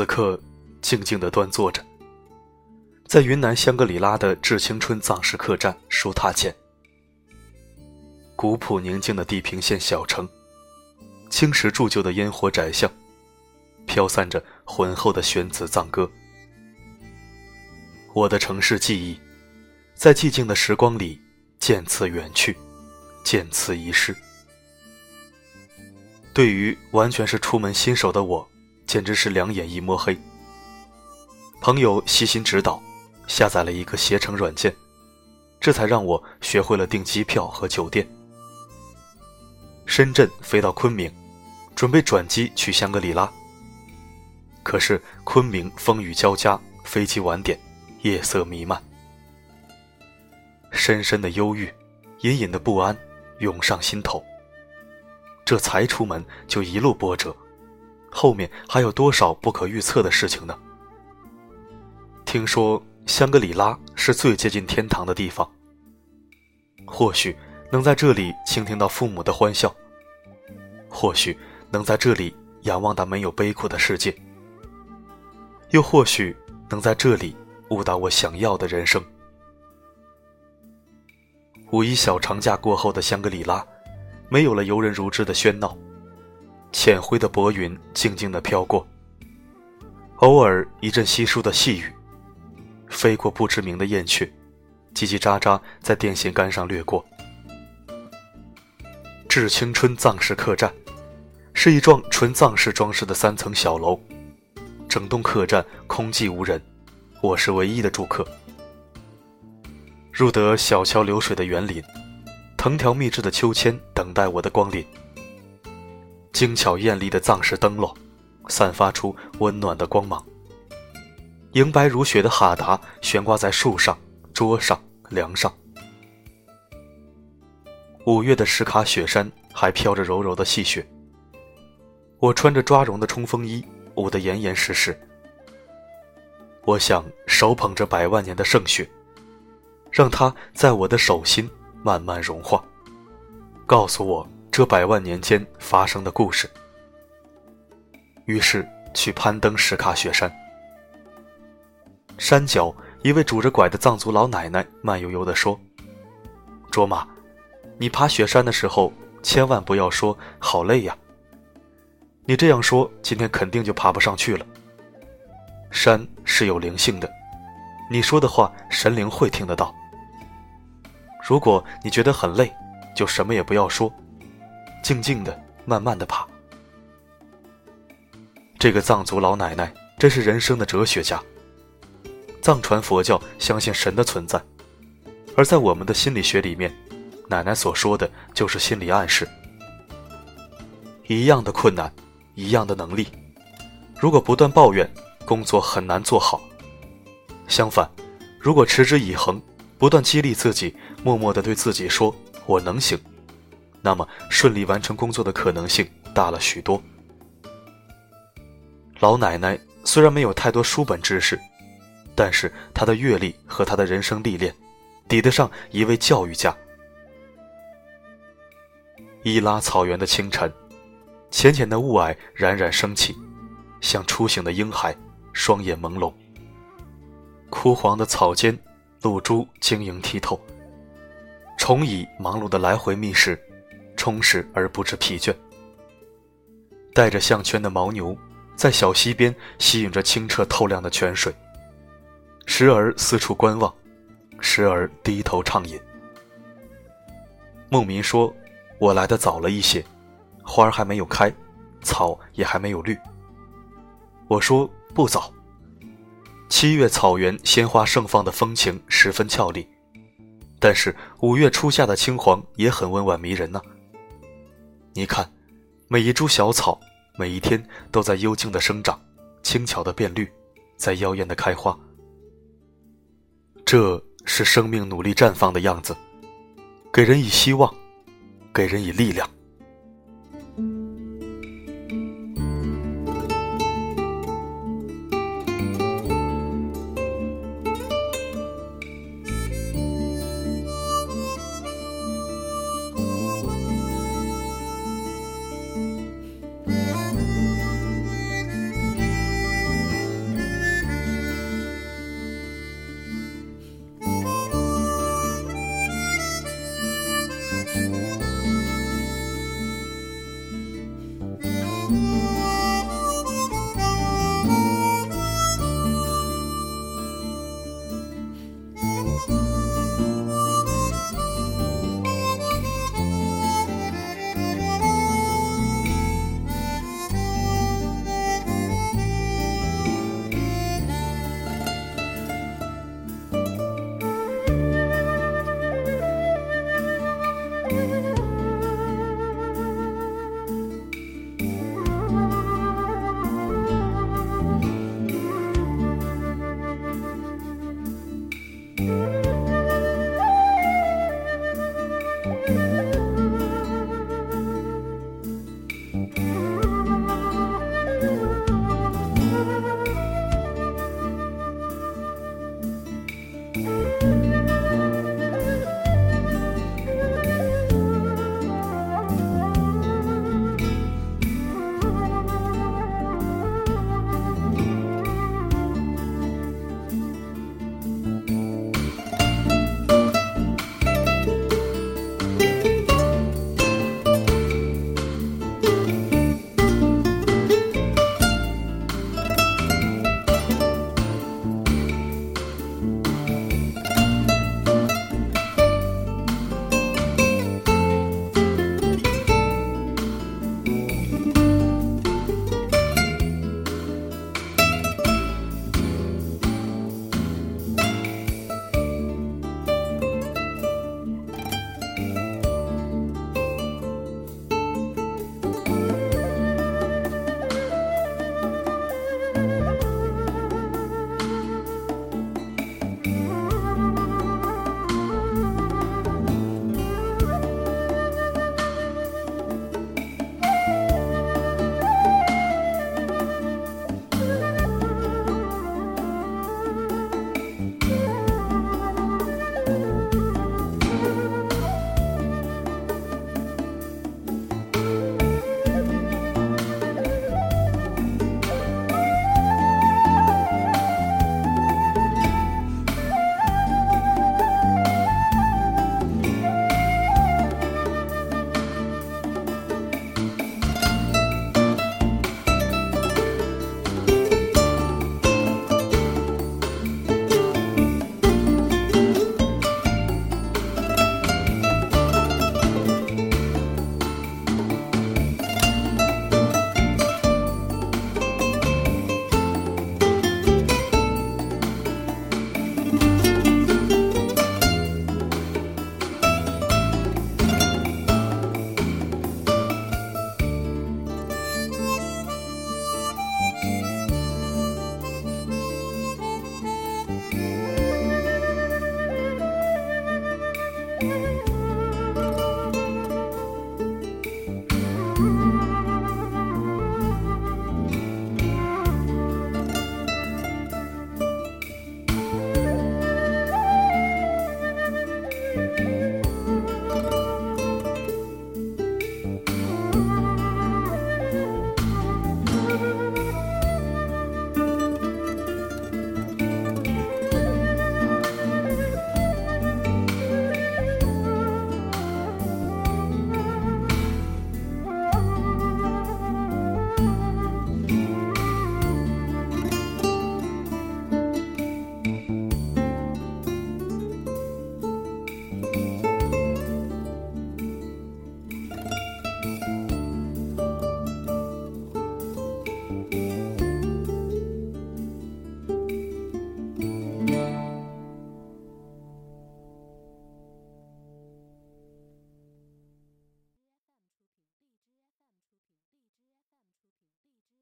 此刻静静地端坐着，在云南香格里拉的致青春藏式客栈书榻前，古朴宁静的地平线小城，青石铸就的烟火窄巷，飘散着浑厚的玄子藏歌。我的城市记忆，在寂静的时光里渐次远去，渐次遗失。对于完全是出门新手的我，简直是两眼一摸黑。朋友悉心指导，下载了一个携程软件，这才让我学会了订机票和酒店。深圳飞到昆明，准备转机去香格里拉。可是昆明风雨交加，飞机晚点，夜色弥漫，深深的忧郁，隐隐的不安涌上心头。这才出门就一路波折，后面还有多少不可预测的事情呢？听说香格里拉是最接近天堂的地方，或许能在这里倾听到父母的欢笑，或许能在这里仰望到没有悲苦的世界，又或许能在这里悟到我想要的人生。五一小长假过后的香格里拉。没有了游人如织的喧闹，浅灰的薄云静静地飘过，偶尔一阵稀疏的细雨，飞过不知名的燕雀，叽叽喳喳在电线杆上掠过。致青春藏式客栈，是一幢纯藏式装饰的三层小楼，整栋客栈空寂无人，我是唯一的住客。入得小桥流水的园林。藤条密制的秋千等待我的光临，精巧艳丽的藏式灯笼散发出温暖的光芒。莹白如雪的哈达悬挂在树上、桌上、梁上。五月的石卡雪山还飘着柔柔的细雪。我穿着抓绒的冲锋衣，捂得严严实实。我想手捧着百万年的圣雪，让它在我的手心。慢慢融化，告诉我这百万年间发生的故事。于是去攀登石卡雪山。山脚一位拄着拐的藏族老奶奶慢悠悠地说：“卓玛，你爬雪山的时候千万不要说好累呀。你这样说，今天肯定就爬不上去了。山是有灵性的，你说的话神灵会听得到。”如果你觉得很累，就什么也不要说，静静的、慢慢的爬。这个藏族老奶奶真是人生的哲学家。藏传佛教相信神的存在，而在我们的心理学里面，奶奶所说的就是心理暗示。一样的困难，一样的能力，如果不断抱怨，工作很难做好；相反，如果持之以恒。不断激励自己，默默地对自己说：“我能行。”那么顺利完成工作的可能性大了许多。老奶奶虽然没有太多书本知识，但是她的阅历和她的人生历练，抵得上一位教育家。伊拉草原的清晨，浅浅的雾霭冉冉升起，像初醒的婴孩，双眼朦胧。枯黄的草间。露珠晶莹剔透，虫蚁忙碌的来回觅食，充实而不知疲倦。带着项圈的牦牛，在小溪边吸引着清澈透亮的泉水，时而四处观望，时而低头畅饮。牧民说：“我来的早了一些，花儿还没有开，草也还没有绿。”我说：“不早。”七月草原鲜花盛放的风情十分俏丽，但是五月初夏的青黄也很温婉迷人呢。你看，每一株小草，每一天都在幽静的生长，轻巧的变绿，在妖艳的开花。这是生命努力绽放的样子，给人以希望，给人以力量。